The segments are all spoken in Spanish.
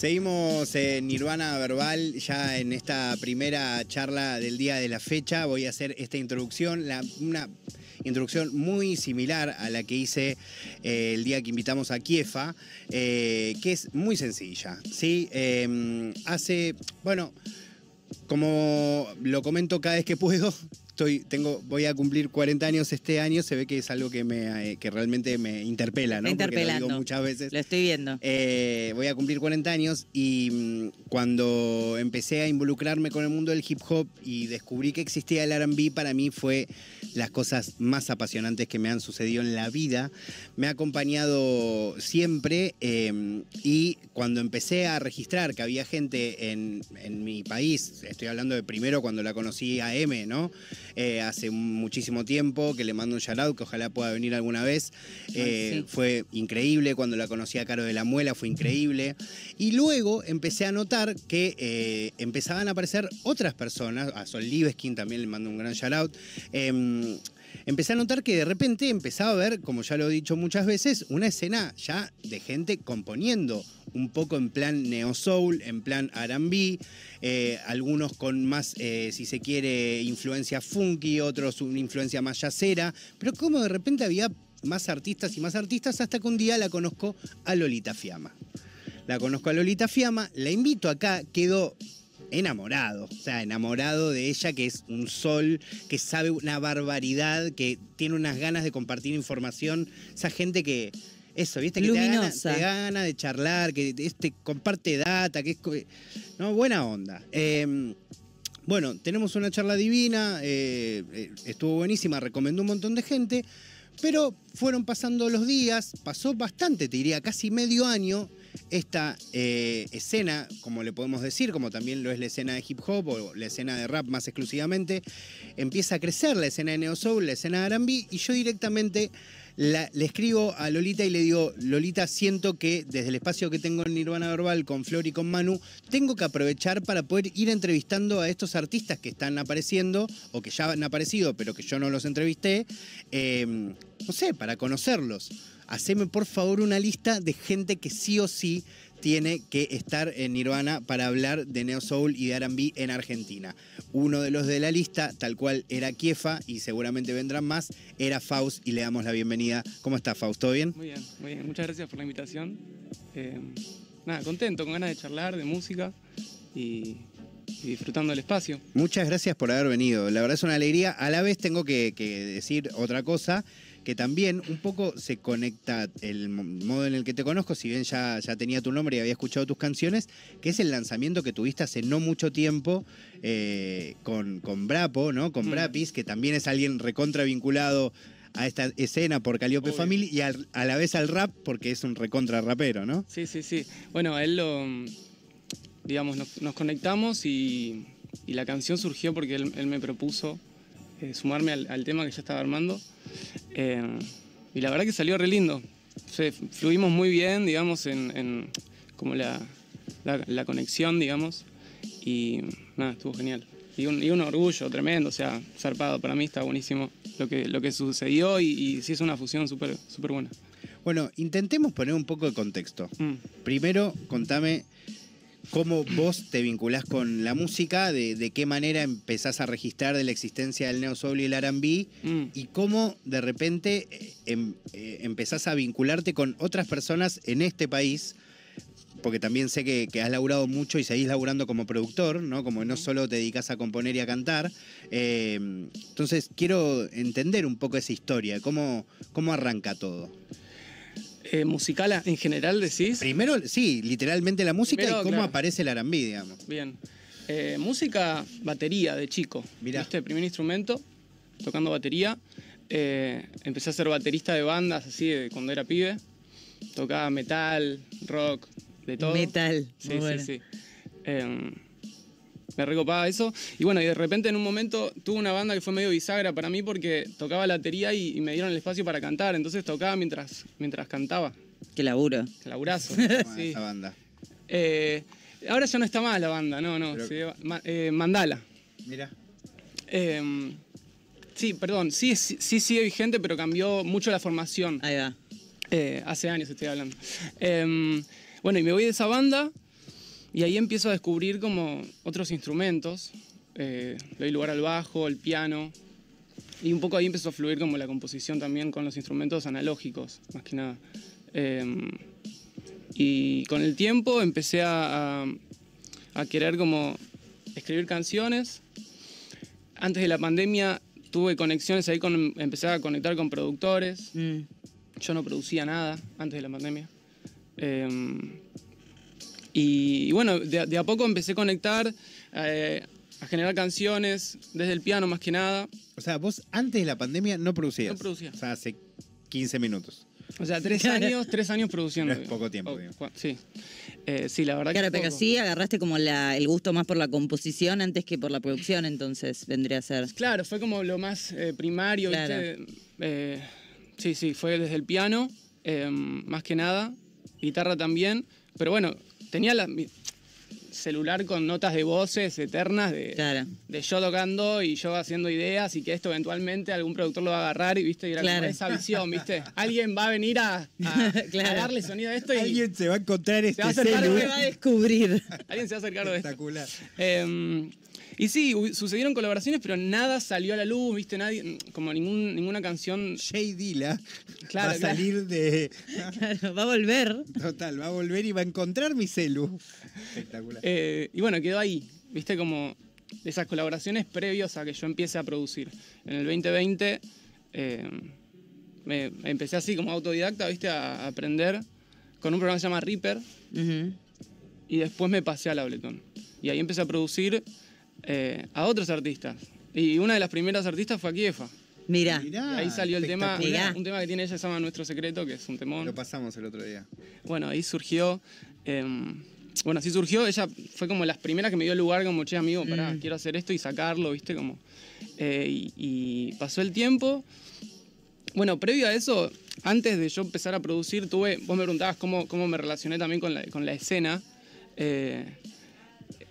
Seguimos en Nirvana Verbal, ya en esta primera charla del día de la fecha. Voy a hacer esta introducción, una introducción muy similar a la que hice eh, el día que invitamos a Kiefa, eh, que es muy sencilla. ¿sí? Eh, hace, bueno, como lo comento cada vez que puedo, estoy, tengo, voy a cumplir 40 años este año, se ve que es algo que, me, eh, que realmente me interpela, ¿no? Está Porque lo digo interpelando. muchas veces. Lo estoy viendo. Eh, voy a cumplir 40 años y mm, cuando empecé a involucrarme con el mundo del hip hop y descubrí que existía el RB, para mí fue las cosas más apasionantes que me han sucedido en la vida. Me ha acompañado siempre eh, y cuando empecé a registrar que había gente en, en mi país, estoy hablando de primero cuando la conocí a M, ¿no? Eh, hace muchísimo tiempo, que le mando un shout out, que ojalá pueda venir alguna vez. Eh, sí. Fue increíble cuando la conocí a Caro de la Muela, fue increíble. Y luego empecé a notar que eh, empezaban a aparecer otras personas, a Sol Liveskin también le mando un gran shout out. Em, empecé a notar que de repente empezaba a ver, como ya lo he dicho muchas veces, una escena ya de gente componiendo un poco en plan neo soul, en plan R&B, eh, algunos con más, eh, si se quiere, influencia funky, otros una influencia más yacera, pero como de repente había más artistas y más artistas hasta que un día la conozco a Lolita Fiamma. La conozco a Lolita Fiamma, la invito acá, quedó enamorado, o sea, enamorado de ella, que es un sol, que sabe una barbaridad, que tiene unas ganas de compartir información, esa gente que, eso, viste, que te da, Luminosa. te da ganas de charlar, que este, comparte data, que es, no, buena onda. Eh, bueno, tenemos una charla divina, eh, eh, estuvo buenísima, recomendó un montón de gente, pero fueron pasando los días, pasó bastante, te diría, casi medio año, esta eh, escena, como le podemos decir, como también lo es la escena de hip hop o la escena de rap más exclusivamente, empieza a crecer la escena de neo soul, la escena de R&B, y yo directamente le escribo a Lolita y le digo, Lolita, siento que desde el espacio que tengo en Nirvana Verbal con Flor y con Manu, tengo que aprovechar para poder ir entrevistando a estos artistas que están apareciendo o que ya han aparecido, pero que yo no los entrevisté, eh, no sé, para conocerlos. Haceme por favor una lista de gente que sí o sí tiene que estar en Nirvana para hablar de Neo Soul y de R&B en Argentina. Uno de los de la lista, tal cual era Kiefa y seguramente vendrán más, era Faust y le damos la bienvenida. ¿Cómo está Faust? ¿Todo bien? Muy bien, muy bien. Muchas gracias por la invitación. Eh, nada, contento, con ganas de charlar, de música y, y disfrutando del espacio. Muchas gracias por haber venido. La verdad es una alegría. A la vez tengo que, que decir otra cosa, que también un poco se conecta el mo- modo en el que te conozco, si bien ya, ya tenía tu nombre y había escuchado tus canciones, que es el lanzamiento que tuviste hace no mucho tiempo eh, con, con Brapo, ¿no? Con Mm. Brapis, que también es alguien recontra vinculado a esta escena por Calliope Obvio. Family y al- a la vez al rap porque es un recontra rapero, ¿no? Sí, sí, sí. Bueno, a él lo. Digamos, nos, nos conectamos y, y la canción surgió porque él, él me propuso eh, sumarme al, al tema que ya estaba armando. Eh, y la verdad que salió re lindo. Fluimos muy bien, digamos, en, en como la, la, la conexión, digamos. Y nada, estuvo genial. Y un, y un orgullo tremendo, o sea, zarpado. Para mí está buenísimo lo que, lo que sucedió y, y sí es una fusión súper súper buena. Bueno, intentemos poner un poco de contexto. Mm. Primero, contame cómo vos te vinculás con la música, de, de qué manera empezás a registrar de la existencia del neo soul y el R&B Mm. y cómo de repente em- eh, empezás a vincularte con otras personas en este país. Porque también sé que, que has laburado mucho y seguís laburando como productor, ¿no? Como no solo te dedicas a componer y a cantar. Eh, entonces, quiero entender un poco esa historia, cómo, cómo arranca todo. Eh, musical en general decís. Primero, sí, literalmente la música Primero, y cómo claro. aparece el R&B, digamos. Bien. Eh, música, batería de chico. Mirá. ¿Viste? Primer instrumento, tocando batería. Eh, empecé a ser baterista de bandas así de cuando era pibe. Tocaba metal, rock, de todo. Metal. Sí, muy sí, bueno. sí. Me recopaba eso. Y bueno, y de repente en un momento tuve una banda que fue medio bisagra para mí porque tocaba la batería y, y me dieron el espacio para cantar. Entonces tocaba mientras, mientras cantaba. Qué laburo. Laburazo. Toma sí. Esa banda. Eh, ahora ya no está más la banda, no, no. Pero- se llama- Ma- eh, Mandala. Mira. Eh, sí, perdón, sí, sí, sí sigue vigente, pero cambió mucho la formación. Ahí va. Eh, hace años estoy hablando. Eh, bueno, y me voy de esa banda y ahí empiezo a descubrir como otros instrumentos. Eh, doy lugar al bajo, al piano. Y un poco ahí empezó a fluir como la composición también con los instrumentos analógicos, más que nada. Em, y con el tiempo empecé a, a, a querer como escribir canciones. Antes de la pandemia tuve conexiones ahí con, empecé a conectar con productores. Mm. Yo no producía nada antes de la pandemia. Eh, y, y bueno, de, a- de a poco empecé a conectar, eh, a generar canciones, desde el piano más que nada. O sea, vos antes de la pandemia no producías. No producía. O sea, hace 15 minutos. O sea, tres años, tres años produciendo. No es poco tiempo, Oh, sí. Eh, sí, la verdad Claro, que. pero poco. sí agarraste como la, el gusto más por la composición antes que por la producción, entonces vendría a ser. Claro, fue como lo más eh, primario, Claro. ¿viste? Eh, sí, sí, fue desde el piano, eh, más que nada, guitarra también, pero bueno, tenía la, mi celular con notas de voces eternas de, Claro. de yo tocando y yo haciendo ideas y que esto eventualmente algún productor lo va a agarrar y viste y era Claro. como esa visión, ¿viste? Alguien va a venir a, a- Claro. a darle sonido a esto y Alguien se va a encontrar este va a acercar celu. un- Se va a descubrir. alguien se va a hacer cargo de esto. Espectacular. Eh, y sí, sucedieron colaboraciones, pero nada salió a la luz, ¿viste? Nadie, como ningún, ninguna canción. Jay Dilla Claro, va a claro. salir de. Claro, va a volver. Total, va a volver y va a encontrar mi celu. Espectacular. eh, y bueno, quedó ahí, ¿viste? Como esas colaboraciones previos a que yo empiece a producir. En el 2020 eh, me, empecé así como autodidacta, ¿viste? A, aprender con un programa que se llama Reaper Ujú. y después me pasé al Ableton. Y ahí empecé a producir eh, a otros artistas. Y una de las primeras artistas fue Akiefa. Mira, Mirá, Y ahí salió el tema, un tema que tiene ella se llama Nuestro Secreto, que es un temón. Lo pasamos el otro día. Bueno, ahí surgió, eh, bueno, así surgió, ella fue como las primeras que me dio lugar como, che, amigo, pará, Mm. quiero hacer esto y sacarlo, viste, como... eh, y, y pasó el tiempo. Bueno, previo a eso, antes de yo empezar a producir, tuve, vos me preguntabas cómo, cómo me relacioné también con la, con la escena. Eh,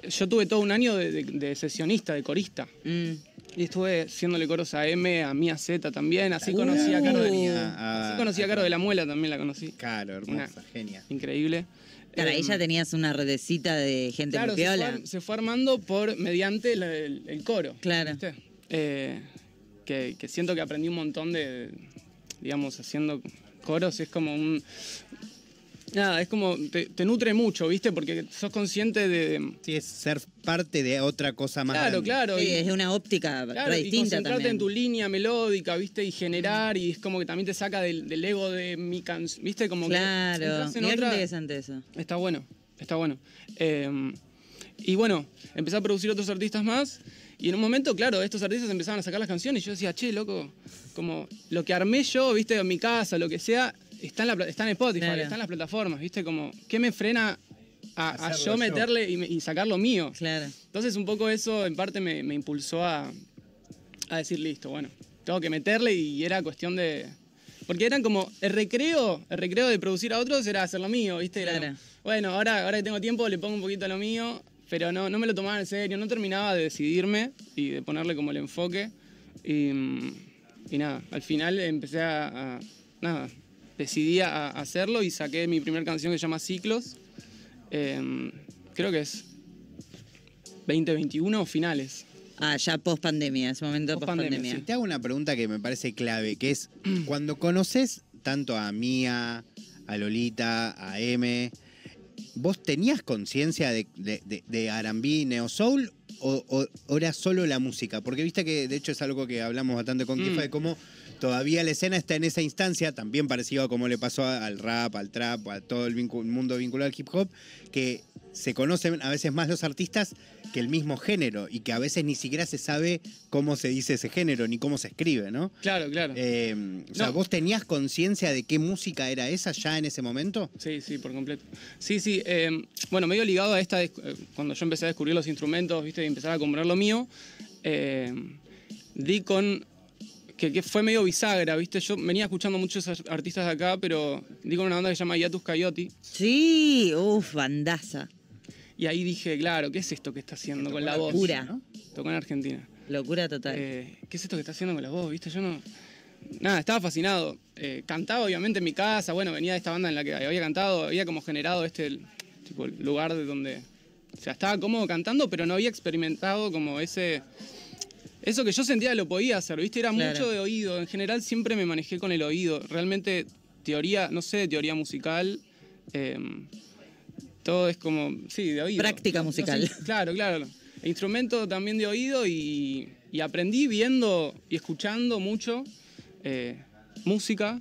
yo tuve todo un año de, de- de sesionista, de corista. Mm. Y estuve haciéndole coros a M, a Mía Z también. Así conocí a Caro de, Tenía así conocí a Caro de la Muela, también la conocí. Claro, hermosa, genia. Increíble. Claro, ahí Em, ya tenías una redecita de gente Claro, muy se fue, se fue armando por mediante el, el- el coro. Claro. ¿viste? Eh, que, que siento que aprendí un montón de, digamos, haciendo coros. Es como un... Nada, es como... Te, te nutre mucho, ¿viste? Porque sos consciente de... Sí, es ser parte de otra cosa más. Claro, grande. claro. Sí, y- es de una óptica Claro, re y distinta concentrarte también. en tu línea melódica, ¿viste? Y generar, y es como que también te saca del, del ego de mi canción, ¿viste? Como que Claro, entras en otra- interesante eso. Está bueno, está bueno. Eh, y bueno, empecé a producir otros artistas más. Y en un momento, claro, estos artistas empezaban a sacar las canciones. Y yo decía, che, loco, como lo que armé yo, viste, en mi casa, lo que sea, está en, la, está en Spotify, Claro. está en las plataformas, viste, como, ¿qué me frena a, yo yo. meterle y, me- y sacar lo mío? Claro. Entonces, un poco eso, en parte, me, me impulsó a, a decir, listo, bueno, tengo que meterle y era cuestión de... Porque eran como, el recreo, el recreo de producir a otros era hacer lo mío, ¿viste? Era Claro. como, bueno, ahora, ahora que tengo tiempo le pongo un poquito a lo mío, pero no, no me lo tomaba en serio, no terminaba de decidirme y de ponerle como el enfoque. Y, y nada, al final empecé a, a- nada, decidí a hacerlo y saqué mi primera canción que se llama Ciclos. Em, creo que es 2021 o finales. Ah, ya post pandemia, ese momento post pandemia. sí. Te hago una pregunta que me parece clave, que es cuando conoces tanto a Mía, a Lolita, a M, ¿vos tenías conciencia de, de, de, de R&B, Neo Soul o, o- o era solo la música? Porque viste que de hecho es algo que hablamos bastante con Mm. Kifa de cómo todavía la escena está en esa instancia, también parecido a como le pasó al rap, al trap, a todo el mundo vinculado al hip hop, que se conocen a veces más los artistas que el mismo género y que a veces ni siquiera se sabe cómo se dice ese género ni cómo se escribe, ¿no? Claro, claro. Eh, o sea, No. ¿vos tenías conciencia de qué música era esa ya en ese momento? Sí, sí, por completo. Sí, sí. eh, bueno, medio ligado a esta, eh, cuando yo empecé a descubrir los instrumentos, viste, y empezar a comprar lo mío, eh, di con, que, que fue medio bisagra, viste, yo venía escuchando muchos ar- artistas de acá, pero di con una banda que se llama Yatus Coyote, Sí, uff, bandaza. y ahí dije, claro, ¿qué es esto que está haciendo con la voz? Locura. ¿no? Tocó en Argentina. Locura total. Eh, ¿Qué es esto que está haciendo con la voz? ¿Viste? Yo no. Nada, estaba fascinado. Eh, cantaba obviamente en mi casa, bueno, venía de esta banda en la que había cantado, había como generado este tipo, el lugar de donde O sea, estaba cómodo cantando, pero no había experimentado como ese... Eso que yo sentía lo podía hacer, ¿viste? Era Claro. mucho de oído. En general siempre me manejé con el oído. Realmente teoría, no sé, teoría musical. eh, todo es como, sí, de oído. Práctica No sé, musical. claro, claro. Instrumento también de oído y, y aprendí viendo y escuchando mucho eh, música.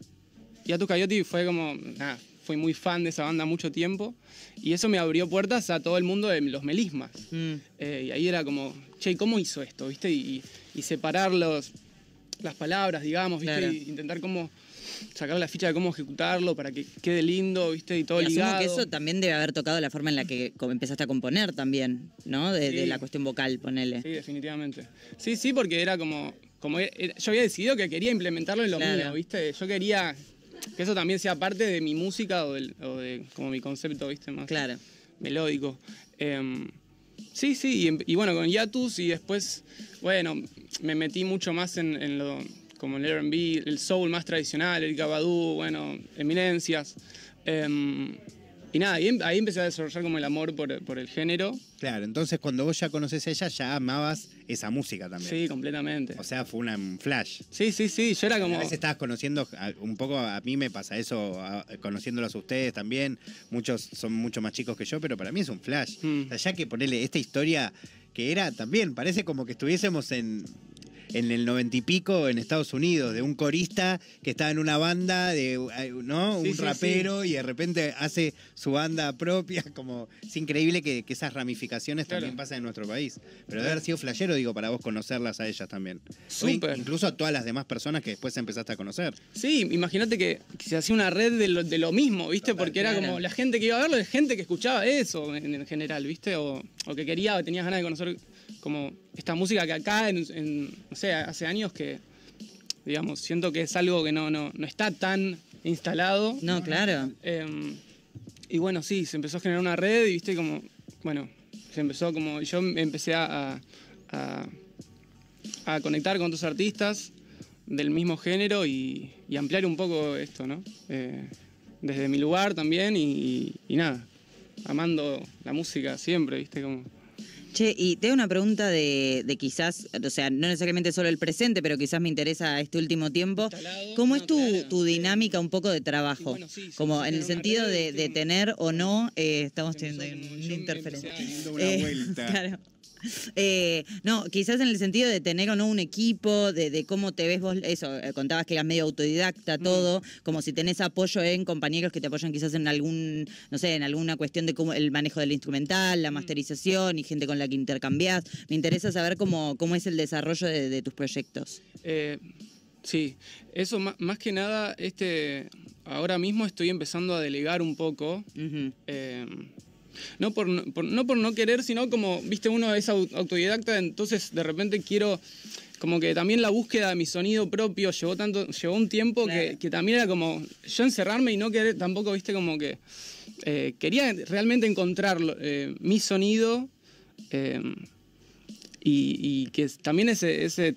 Y Atu Coyote fue como, nada, fui muy fan de esa banda mucho tiempo. Y eso me abrió puertas a todo el mundo de los melismas. Mm. Eh, y ahí era como, che, ¿cómo hizo esto? ¿Viste? Y, y separar los, las palabras, digamos, ¿viste? Claro. Y intentar cómo sacar la ficha de cómo ejecutarlo para que quede lindo, ¿viste? Y todo Y ligado. que eso también debe haber tocado la forma en la que empezaste a componer también, ¿no? De, la cuestión vocal, ponele. Sí, definitivamente. Sí, sí, porque era como, como era- yo había decidido que quería implementarlo en lo Claro. mío, ¿viste? Yo quería que eso también sea parte de mi música o, del- o de como mi concepto, ¿viste? Más Claro. melódico. Em, sí, sí, y, em- y bueno, con Yatus y después, bueno, me metí mucho más en, lo, como el R&B, el soul más tradicional, el Badu, bueno, eminencias. Em, y nada, ahí, em- ahí empecé a desarrollar como el amor por, por el género. Claro, entonces cuando vos ya conoces a ella, ya amabas esa música también. Sí, completamente. O sea, fue una- un flash. Sí, sí, sí, yo era como... A veces estabas conociendo, un poco a mí me pasa eso, a- conociéndolos a ustedes también. Muchos son mucho más chicos que yo, pero para mí es un flash. Mm. O sea, ya que ponerle esta historia que era también, parece como que estuviésemos en, en el noventa y pico en Estados Unidos, de un corista que estaba en una banda, de ¿no? Sí, un sí, rapero y de repente hace su banda propia. Como es increíble que, que esas ramificaciones Claro. también pasan en nuestro país. Pero debe haber sido flashero, digo, para vos conocerlas a ellas también. O Súper. Incluso a todas las demás personas que después empezaste a conocer. Sí, imagínate que, que se hacía una red de lo, de lo mismo, ¿viste? Total, Porque era claro. como la gente que iba a verlo, la gente que escuchaba eso en, en general, ¿viste? O, o que quería o tenías ganas de conocer como esta música que acá, en, en, no sé, hace años que, digamos, siento que es algo que no, no, no está tan instalado. No, claro. Eh, y bueno, sí, se empezó a generar una red y viste como, bueno, se empezó como, yo empecé a, a, a conectar con otros artistas del mismo género y, y ampliar un poco esto, ¿no? Eh, desde mi lugar también y, y nada, amando la música siempre, viste, como... Che, y te hago una pregunta de, de quizás, o sea, no necesariamente solo el presente, pero quizás me interesa este último tiempo. ¿Cómo es tu, tu dinámica un poco de trabajo? Como en el sentido de, de tener o no, eh, estamos teniendo una interferencia. Dando una Eh, vuelta. claro. Eh, no, quizás en el sentido de tener o no un equipo, de, de cómo te ves vos, eso, eh, contabas que eras medio autodidacta, Mm. todo, como si tenés apoyo en compañeros que te apoyan quizás en algún, no sé, en alguna cuestión de cómo el manejo del instrumental, Mm. la masterización y gente con la que intercambiás. Me interesa saber cómo, cómo es el desarrollo de, de tus proyectos. Eh, sí, eso más que nada, este, ahora mismo estoy empezando a delegar un poco. Eh, no, por, no- por- no por no querer, sino como, viste, uno es au- autodidacta, entonces de repente quiero, como que también la búsqueda de mi sonido propio llevó tanto, llevó un tiempo que, Claro. que también era como yo encerrarme y no querer, tampoco, viste, como que eh, quería realmente encontrar eh, mi sonido eh, y, y que también ese, ese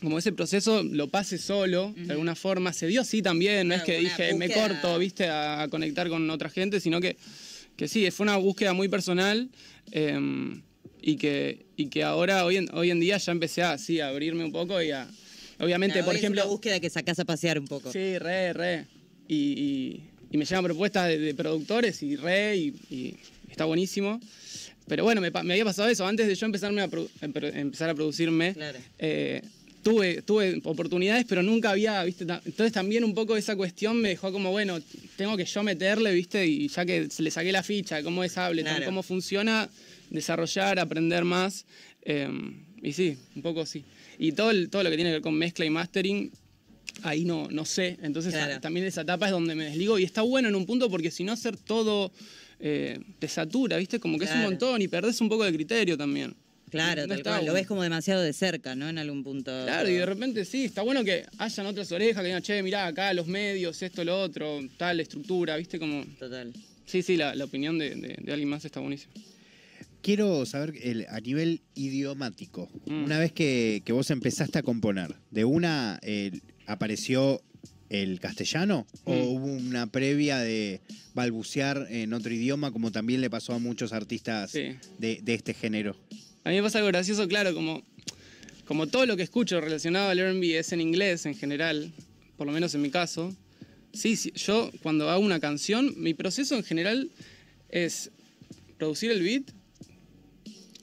como ese proceso lo pase solo, de alguna forma. Se dio así también, no es que dije, me corto, viste, a, a conectar con otra gente, sino que, que sí, fue una búsqueda muy personal eh, y, que, y que ahora, hoy en, hoy en día, ya empecé a, sí, a abrirme un poco y a, obviamente, Claro, por hoy es ejemplo... una búsqueda que sacás a pasear un poco. Sí, re, re. Y, y- y me llegan propuestas de, de productores y re, y, y está buenísimo. Pero bueno, me, había pasado eso. Antes de yo empezarme a produ- em- empezar a producirme, Claro. eh, tuve, tuve oportunidades, pero nunca había, ¿viste? Entonces también un poco esa cuestión me dejó como, bueno, tengo que yo meterle, ¿viste? Y ya que le saqué la ficha cómo es Ableton, Claro. cómo funciona, desarrollar, aprender más. eh, y sí, un poco sí. Y todo, el- todo lo que tiene que ver con mezcla y mastering, ahí no, no sé. Entonces Claro. a- también esa etapa es donde me desligo y está bueno en un punto porque si no hacer todo eh, te satura, ¿viste? Como que es un montón y perdés un poco de criterio también. Claro, No tal está cual, lo ves como demasiado de cerca, ¿no? En algún punto. Claro, y de repente sí, está bueno que hayan otras orejas que digan, che, mirá, acá los medios, esto, lo otro, tal estructura, ¿viste? Como... Total. Sí, sí, la, la opinión de, de- de alguien más está buenísima. Quiero saber el- a nivel idiomático, Mm. una vez que, que vos empezaste a componer, de una eh, apareció el castellano? ¿O Mm. hubo una previa de balbucear en otro idioma, como también le pasó a muchos artistas Sí. de, de este género? A mí me pasa algo gracioso, claro, como, como todo lo que escucho relacionado al R&B es en inglés en general, por lo menos en mi caso. Sí, sí, yo cuando hago una canción, mi proceso en general es producir el beat.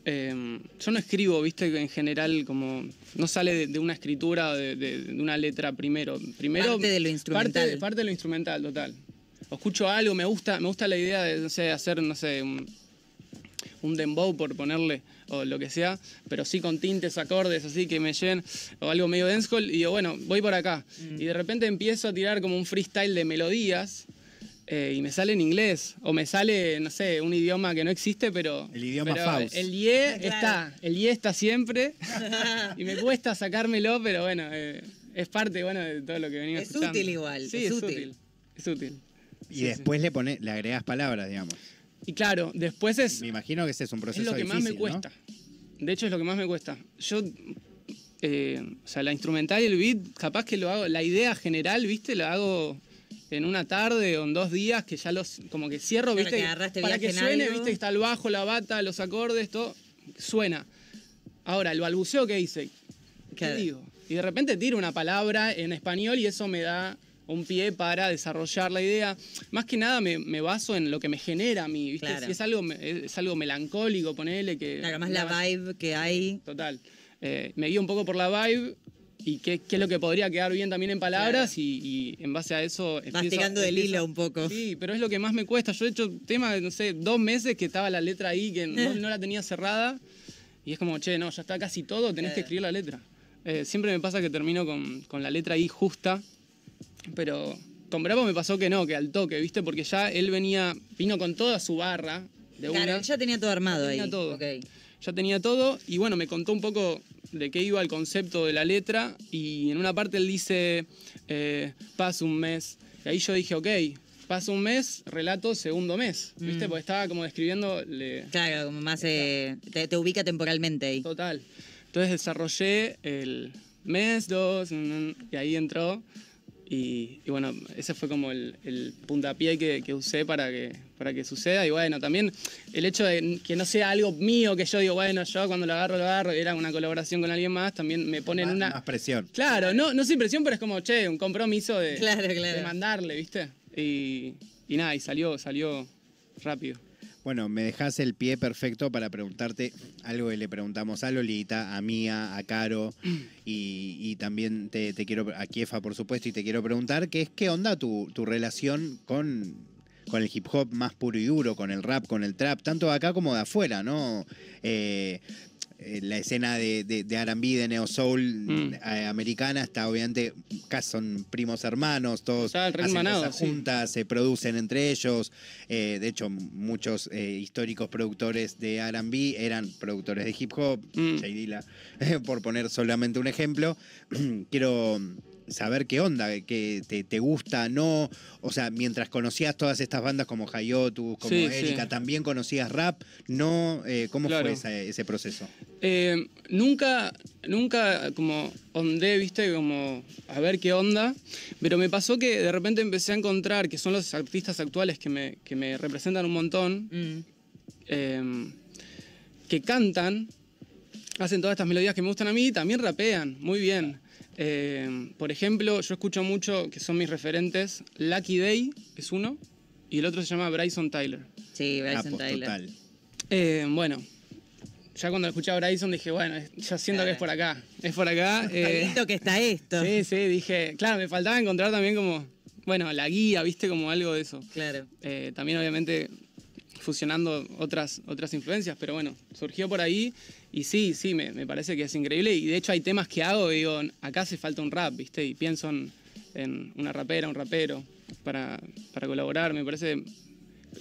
Eh, yo no escribo, viste, en general como no sale de, de una escritura o de, de- de una letra primero. Primero Parte de lo instrumental. Parte, parte de lo instrumental, total. O escucho algo, me gusta, me gusta la idea de, no sé, hacer, no sé, un, un dembow por ponerle o lo que sea, pero sí con tintes, acordes así que me lleven o algo medio dancehall y digo, bueno, voy por acá. Mm. Y de repente empiezo a tirar como un freestyle de melodías eh, y me sale en inglés o me sale, no sé, un idioma que no existe, pero El idioma pero Faust. El ye Claro. está, el ye está siempre y me cuesta sacármelo, pero bueno, eh, es parte bueno de todo lo que venía Es escuchando. útil igual, Sí, es es, útil. útil. Es útil. Y Sí, sí. después le pone, le agregas palabras, digamos. Y claro, después es Me imagino que ese es un proceso es lo que más me difícil, ¿no? cuesta. De hecho, es lo que más me cuesta. Yo, eh, o sea, la instrumental y el beat, capaz que lo hago, la idea general, ¿viste? La hago en una tarde o en dos días, que ya los, como que cierro, Claro, ¿viste? que agarraste Para que suene, algo. ¿viste? Está el bajo, la bata, los acordes, todo, suena. Ahora, el balbuceo que hice, ¿qué Claro. digo? Y de repente tiro una palabra en español y eso me da un pie para desarrollar la idea. Más que nada me, me baso en lo que me genera a mí, ¿viste? Claro. Si es algo, me- es algo melancólico, ponele que... Claro, más la vibe que hay. Total. Eh, me guío un poco por la vibe y qué, qué es lo que podría quedar bien también en palabras y, y en base a eso... empiezo- Masticando del hilo un poco. Sí, pero es lo que más me cuesta. Yo he hecho temas, no sé, dos meses que estaba la letra ahí, que no, no la tenía cerrada y es como, che, no, ya está casi todo, tenés que Claro. escribir la letra. Eh, siempre me pasa que termino con, con la letra ahí justa, pero con Bravo me pasó que no, que al toque, ¿viste? Porque ya él venía, vino con toda su barra de Claro, una. él ya tenía todo armado Ya tenía ahí. todo. Ya tenía todo y bueno, me contó un poco de qué iba el concepto de la letra y en una parte él dice, eh, pasa un mes. Y ahí yo dije, ok, pasa un mes, relato segundo mes, ¿viste? Mm. Porque estaba como describiendo... le- Claro, como más eh, te, te ubica temporalmente ahí. Total. Entonces desarrollé el mes, dos, y ahí entró. Y, y bueno, ese fue como el, el puntapié que, que usé para que, para que suceda. Y bueno, también el hecho de que no sea algo mío, que yo digo, bueno, yo cuando lo agarro, lo agarro, era una colaboración con alguien más, también me pone en Más- una... más presión. Claro, no, no sin presión, pero es como, che, un compromiso de, Claro, claro. de mandarle, ¿viste? Y, y nada, y salió, salió rápido. Bueno, me dejas el pie perfecto para preguntarte algo que le preguntamos a Lolita, a Mía, a Caro y, también te, te quiero, a Kiefa por supuesto, y te quiero preguntar que es qué onda tu, tu relación con, con el hip hop más puro y duro, con el rap, con el trap, tanto de acá como de afuera, ¿no? Eh, eh, la escena de, de, de R&B, de Neo Soul Mm. eh, americana está obviamente, casi son primos hermanos, todos hacen hermanado, cosas sí. juntas, se producen entre ellos. Eh, de hecho, muchos históricos productores de R&B eran productores de hip hop, Mm. Dilla, por poner solamente un ejemplo. Quiero saber qué onda, que te, te gusta, no, o sea, mientras conocías todas estas bandas como Hayotus, como Sí, Erika, sí. también conocías rap, no, Eh, ¿cómo Claro. fue esa- ese proceso? Eh, nunca, nunca como ondé, viste, como a ver qué onda, pero me pasó que de repente empecé a encontrar que son los artistas actuales que me, que me representan un montón, Mm. eh, que cantan, hacen todas estas melodías que me gustan a mí, y también rapean, muy bien. Eh, por ejemplo, yo escucho mucho, que son mis referentes, Lucky Day es uno, y el otro se llama Bryson Tyler. Sí, Bryson Capos, Tyler. total. Eh, bueno, ya cuando escuché a Bryson dije, bueno, ya siento que es por acá. Es por acá. eh, que está esto. sí, sí, dije, claro, me faltaba encontrar también como, bueno, la guía, viste, como algo de eso. Claro. Eh, también obviamente fusionando otras, otras influencias, pero bueno, surgió por ahí y sí, sí, me, me parece que es increíble y de hecho hay temas que hago y digo, acá hace falta un rap, viste, y pienso en, en una rapera, un rapero para, para colaborar, me parece,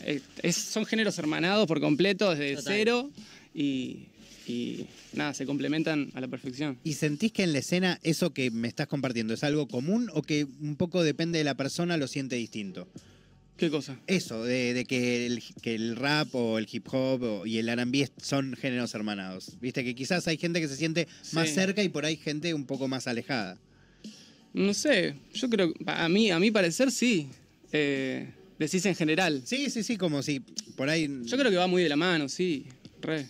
eh, es- son géneros hermanados por completo desde Total. cero y, y nada, se complementan a la perfección. ¿Y sentís que en la escena eso que me estás compartiendo es algo común o que un poco depende de la persona lo siente distinto? ¿Qué cosa? Eso, de, de que, el, que el rap o el hip hop o- y el R&B son géneros hermanados. Viste que quizás hay gente que se siente más Sí. cerca y por ahí gente un poco más alejada. No sé, yo creo, a mí, a mi parecer sí. Eh, decís en general. Sí, sí, sí, como si por ahí. Yo creo que va muy de la mano, sí, re.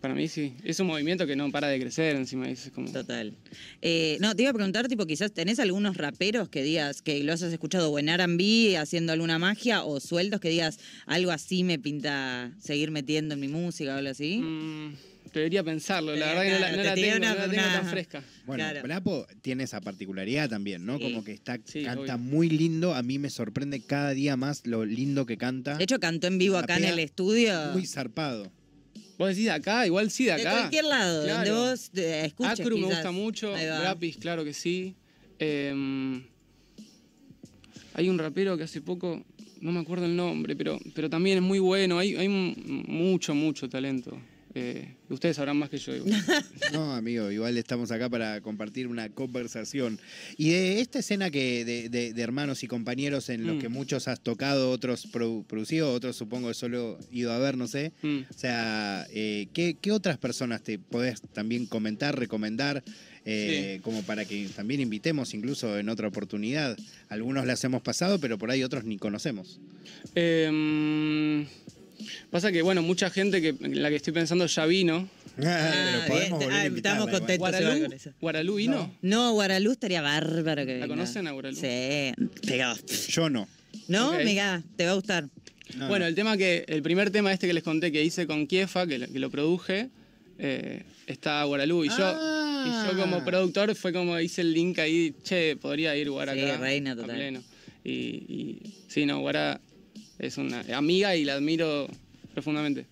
Para mí sí. Es un movimiento que no para de crecer encima. Es como... Total. Eh, no, te iba a preguntar, tipo, quizás tenés algunos raperos que digas que los has escuchado o en R&B haciendo alguna magia o sueltos que digas algo así me pinta seguir metiendo en mi música o algo así. Mm, debería pensarlo, la Eh, verdad que no la, no te la tengo, una- no la tengo una- tan fresca. Bueno, Claro. Brapo tiene esa particularidad también, ¿no? Sí. Como que está, Sí, canta obvio. muy lindo. A mí me sorprende cada día más lo lindo que canta. De hecho, cantó en vivo acá en el estudio. Muy zarpado. Vos decís de acá, igual sí de de acá. cualquier lado, donde Claro. vos eh, escuches. Acru me gusta mucho. Rapis, claro que sí. Em, hay un rapero que hace poco, no me acuerdo el nombre, pero, pero también es muy bueno. Hay, hay mucho, mucho talento. Eh, ustedes sabrán más que yo. igual. No, amigo, igual estamos acá para compartir una conversación. Y de esta escena que de, de- de hermanos y compañeros en los Mm. que muchos has tocado, otros produ- producido, otros supongo que solo ido a ver, no sé. Mm. O sea, eh, ¿qué, qué otras personas te podés también comentar, recomendar? eh, Como para que también invitemos incluso en otra oportunidad. Algunos las hemos pasado, pero por ahí otros ni conocemos. Em, pasa que, bueno, mucha gente que en la que estoy pensando ya vino. Ah, Pero podemos bien, volver a ah, estamos contentos. Guaralú, con eso. Guaralú vino. No, Guaralú estaría bárbaro que venga. conocen a Guaralú? Sí, pegado. Yo no. ¿No? Ok. Mira, te va a gustar. No, bueno, no. el tema que, el primer tema este que les conté que hice con Kiefa, que, lo- que lo produje, eh, está Guaralú. Y yo, Ah. y yo como productor fue como hice el link ahí, che, podría ir Guara Sí, acá. reina a total. pleno. Y, y sí, no, Guara es una amiga y la admiro profundamente.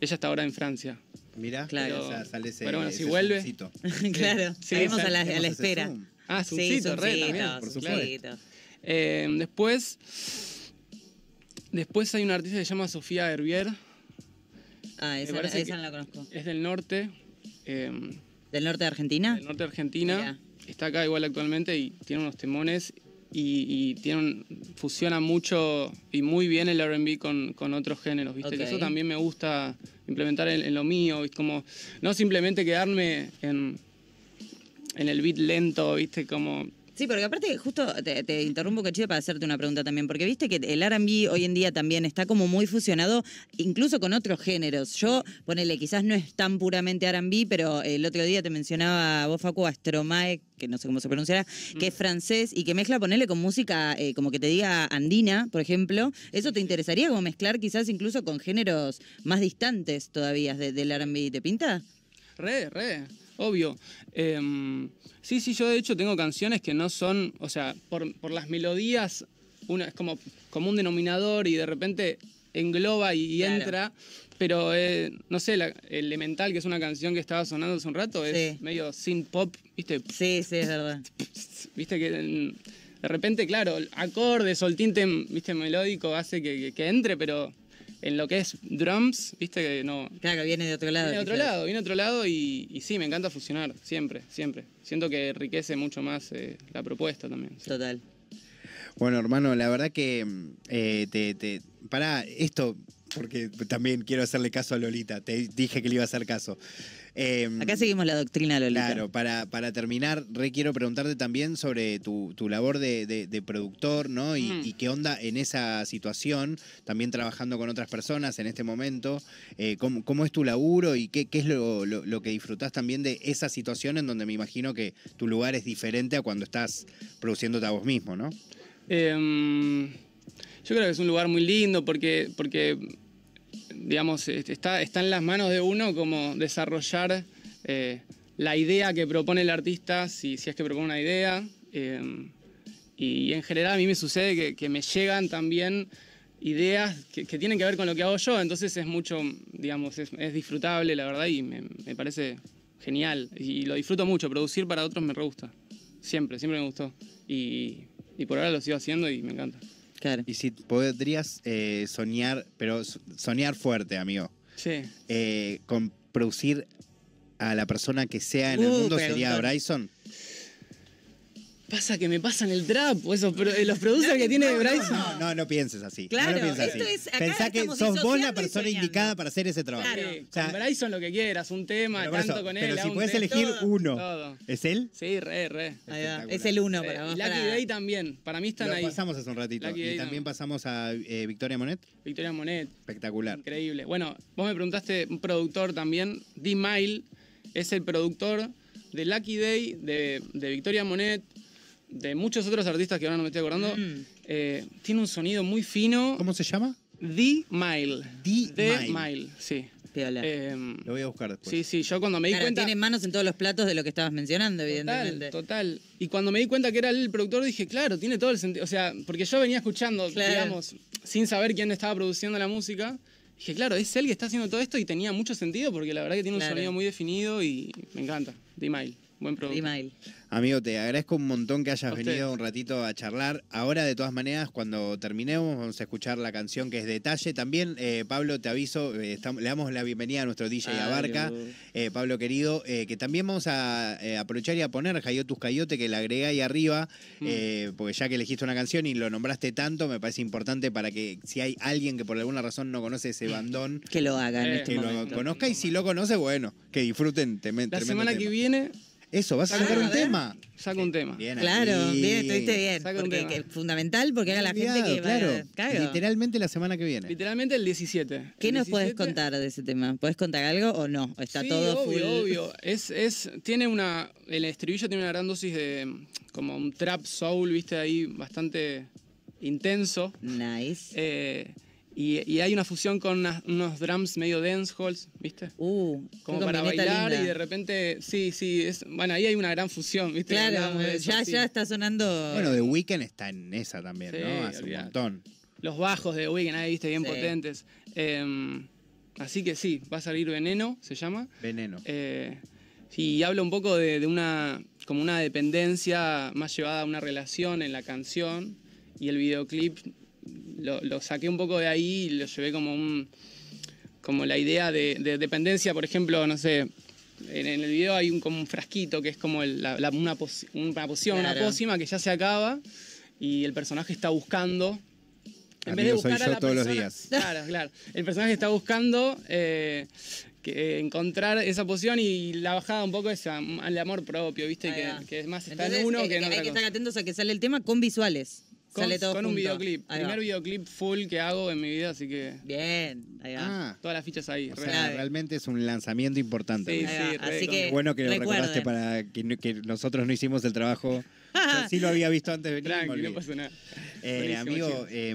Ella está ahora en Francia. Mirá, Claro. o sea, sale ese, Pero bueno, si ese vuelve- claro, Sí, seguimos sí, a la, a espera. zoom. Ah, Sí, re, zoomcito, también, por zoomcito. Eh, después, después hay una artista que se llama Sofía Herbier, Ah, esa, no la conozco. es del norte. eh, ¿Del norte de Argentina? del norte de Argentina. Mirá. Está acá igual actualmente y tiene unos temones y, y tiene un- fusiona mucho y muy bien el R&B con, con otros géneros, ¿viste? Que eso también me gusta implementar en, en lo mío, ¿viste? Como no simplemente quedarme en, en el beat lento, ¿viste? Como Sí, porque aparte, justo te, te interrumpo cachito para hacerte una pregunta también, porque viste que el RB hoy en día también está como muy fusionado, incluso con otros géneros. Yo, ponele, quizás no es tan puramente RB, pero el otro día te mencionaba vos, Facu, a Stromae, que no sé cómo se pronunciará, que es francés y que mezcla, ponele, con música, eh, como que te diga andina, por ejemplo. ¿Eso te interesaría como mezclar quizás incluso con géneros más distantes todavía de- del RB? ¿Te pinta? Re, re, obvio. Em, sí, sí, yo de hecho tengo canciones que no son, o sea, por, por las melodías, una es como, como un denominador y de repente engloba y, y Claro. entra, pero eh, no sé, la- Elemental, que es una canción que estaba sonando hace un rato, es Sí. medio synth pop, ¿viste? Sí, sí, es verdad. Viste que de repente, claro, acordes o el tinte, viste, melódico hace que, que- que entre, pero en lo que es drums, viste que no, Claro, viene de otro lado. Viene de otro quizás. lado, viene de otro lado y, y sí, me encanta fusionar, siempre, siempre. Siento que enriquece mucho más eh, la propuesta también. sí. Total. Bueno, hermano, la verdad que eh, te, te. Para esto, porque también quiero hacerle caso a Lolita. Te dije que le iba a hacer caso. Eh, Acá seguimos la doctrina, Lolita. Claro, para, para terminar, re quiero preguntarte también sobre tu, tu labor de, de- de productor, ¿no? Y, Mm. y qué onda en esa situación, también trabajando con otras personas en este momento. Eh, ¿cómo, cómo es tu laburo y qué, qué es lo, lo- lo que disfrutás también de esa situación en donde me imagino que tu lugar es diferente a cuando estás produciéndote a vos mismo, ¿no? Em, yo creo que es un lugar muy lindo porque, porque digamos, este, está, está en las manos de uno como desarrollar eh, la idea que propone el artista, si, si es que propone una idea. Em, y en general a mí me sucede que, que me llegan también ideas que, que tienen que ver con lo que hago yo, entonces es mucho, digamos, es, es disfrutable, la verdad, y me, me parece genial. Y lo disfruto mucho, producir para otros me re gusta. Siempre, siempre me gustó. Y, y por ahora lo sigo haciendo y me encanta. Claro. Y si podrías eh, soñar, pero so- soñar fuerte, amigo, Sí. eh, con producir a la persona que sea en el Uh, mundo, ¿sería. Bryson? Pasa que me pasan el trap, o esos, pro- eh, los producers que tiene Bryce. No, no, no pienses así. Claro, no lo pienses así. es- Pensá que sos vos la persona indicada para hacer ese trabajo. Claro. Sí, O sea, con Bryson lo que quieras, un tema, pero eso, con él. pero si puedes elegir todo. uno, Todo. ¿es él? Sí, re, re. Ahí va, Espectacular. Es el uno Eh, para vos. y Lucky para- Day también, para mí están Lo ahí. pasamos hace un ratito. Lucky Y Day también también. pasamos a eh, Victoria Monet. Victoria Monet, Espectacular. increíble. Bueno, vos me preguntaste, un productor también, D-Mile, es el productor de Lucky Day, de, de Victoria Monet, de muchos otros artistas que ahora no me estoy acordando. Mm. Eh, tiene un sonido muy fino. ¿Cómo se llama? D-Mile. D-Mile. D-Mile, sí. Piola. Eh, Lo voy a buscar después. sí, sí, yo cuando me di Claro, cuenta... tiene manos en todos los platos de lo que estabas mencionando, evidentemente. Total, total. Y cuando me di cuenta que era él el productor, dije, claro, tiene todo el sentido. O sea, porque yo venía escuchando, Claro. digamos, sin saber quién estaba produciendo la música. Dije, claro, es él que está haciendo todo esto y tenía mucho sentido porque la verdad que tiene un sonido muy definido y me encanta. D-Mile, buen productor. D-Mile. Amigo, te agradezco un montón que hayas A usted. venido un ratito a charlar. Ahora, de todas maneras, cuando terminemos, vamos a escuchar la canción que es Detalle. También, eh, Pablo, te aviso, eh, estamos- le damos la bienvenida a nuestro DJ Ah, Abarca, eh, Pablo querido, eh, que también vamos a eh, aprovechar y a poner Jayotus Cayote, que la agregué ahí arriba, Mm. eh, porque ya que elegiste una canción y lo nombraste tanto, me parece importante para que si hay alguien que por alguna razón no conoce ese bandón, Que lo haga en Eh, este que lo conozca y si lo conoce, bueno, que disfruten. La semana que viene Eso, vas a sacar un tema. saco un tema. Bien Claro, ahí. bien, estuviste bien. Saca un Porque tema. que fundamental porque era la gente que va claro. Claro. Literalmente la semana que viene. Literalmente el 17. ¿Qué El nos puedes 17 contar de ese tema? ¿Puedes contar algo o no? ¿O Está sí, todo obvio, full. obvio. Es, es, tiene una, el estribillo tiene una gran dosis de como un trap soul, viste, ahí bastante intenso. Nice. Eh, y, y hay una fusión con unos drums medio dancehalls, ¿viste? uh, Como para bailar linda. y de repente, sí, sí, es, bueno, ahí hay una gran fusión, ¿viste? Claro, eso, ya, sí. ya está sonando. Bueno, The Weeknd está en esa también, Sí, ¿no? Hace un montón. Los bajos de Weekend ahí, viste, bien Sí. potentes. Eh, así que sí, va a salir Veneno, se llama. Veneno. Eh, y habla un poco de, de una, como una dependencia más llevada a una relación en la canción. Y el videoclip lo, lo saqué un poco de ahí y lo llevé como un como la idea de, de dependencia, por ejemplo, no sé, en, el video hay un, como un frasquito que es como el- la- la- una, una poción, Claro. una pócima que ya se acaba y el personaje está buscando. En vez de Amigo, soy buscar a yo la todos los días. Claro, claro. El personaje está buscando eh, que, eh, encontrar esa poción y la bajada un poco es al amor propio, ¿viste? Que, que es más está Entonces, en uno eh, que en hay otra que cosa. estar atentos a que sale el tema con visuales. Con, sale todo con un junto. videoclip. Ahí va. Primer videoclip full que hago en mi vida, así que Bien, ahí va. Ah, todas las fichas ahí. o re. sea, Clave. realmente es un lanzamiento importante. Sí, Ahí sí, re Así que bueno que lo recuerden. recordaste para que, no- que nosotros no hicimos el trabajo. Yo sí lo había visto antes de venir. y me Tranqui, no pasa nada. Eh, amigo, eh,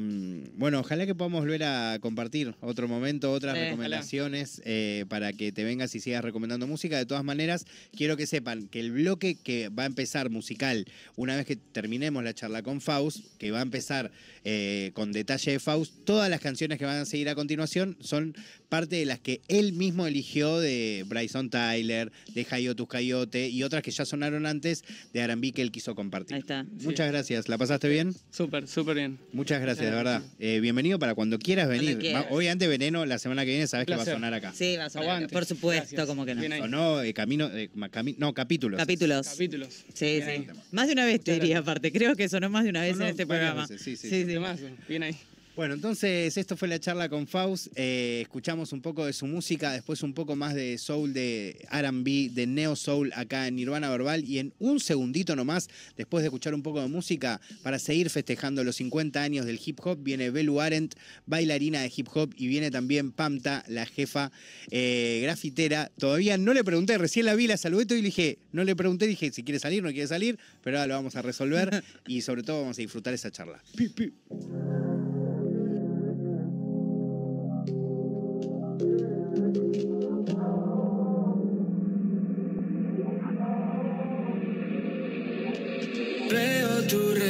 bueno, ojalá que podamos volver a compartir otro momento, otras Sí. recomendaciones eh, para que te vengas y sigas recomendando música. De todas maneras, quiero que sepan que el bloque que va a empezar musical, una vez que terminemos la charla con Faust, que va a empezar eh, con detalle de Faust, todas las canciones que van a seguir a continuación son parte de las que él mismo eligió de Bryson Tyler, de Hayotus Coyote y otras que ya sonaron antes de Arambi que él quiso compartir. Ahí está. Muchas gracias. ¿La pasaste bien? Súper, súper bien. Muchas gracias, de verdad. Eh, bienvenido para cuando quieras Cuando venir. quieras. Va- Obviamente Veneno la semana que viene sabes que va a Placer. sonar acá. Sí, va a sonar. Aguante. Por supuesto, Gracias. como que no. Bien ahí. O no, eh, camino, eh, ma- cami- no, capítulos. Capítulos. Capítulos. Sí, Bien sí. ahí. Más de una vez te diría, gracias. aparte. Creo que sonó más de una vez en este varias programa. veces, sí, sí. sí. Temazo. Bien ahí. Bueno, entonces esto fue la charla con Faust. Eh, escuchamos un poco de su música, después un poco más de soul, de RB, de neo soul acá en Nirvana Verbal. Y en un segundito nomás, después de escuchar un poco de música, para seguir festejando los 50 años del hip hop, viene Belu Arendt, bailarina de hip hop, y viene también Pamta, la jefa eh, grafitera. Todavía no le pregunté, recién la vi, la saludé y le dije, no le pregunté, dije si quiere salir, no quiere salir, pero ahora lo vamos a resolver y sobre todo vamos a disfrutar esa charla. Pi, pi.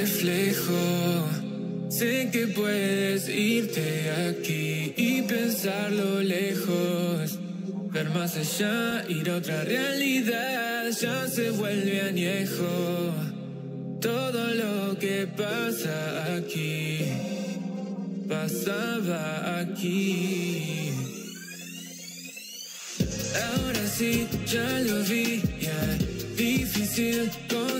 Reflejo, sé que puedes irte aquí y pensarlo lejos. Ver más allá, ir a otra realidad, ya se vuelve añejo. Todo lo que pasa aquí, pasaba aquí. Ahora sí, ya lo vi, ya difícil conseguir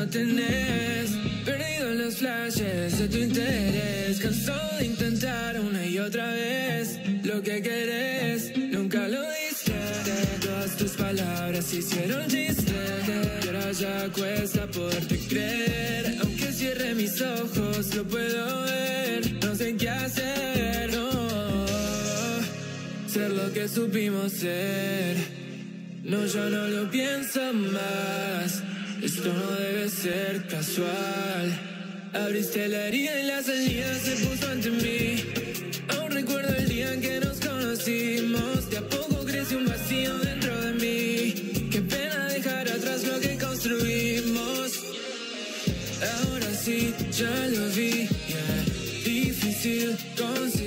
no tenés. Perdido los flashes de tu interés. Cansado de intentar una y otra vez lo que querés. Nunca lo diste. Todas tus palabras hicieron chiste. Y ahora ya cuesta poderte creer. Aunque cierre mis ojos, lo puedo ver. No sé qué hacer. No. Ser lo que supimos ser. No, yo no lo pienso más. Esto no debe ser casual. Abriste la herida y la salida se puso ante mí. Aún recuerdo el día en que nos conocimos. De a poco creció un vacío dentro de mí. Qué pena dejar atrás lo que construimos. Ahora sí, ya lo vi. yeah. Difícil conseguir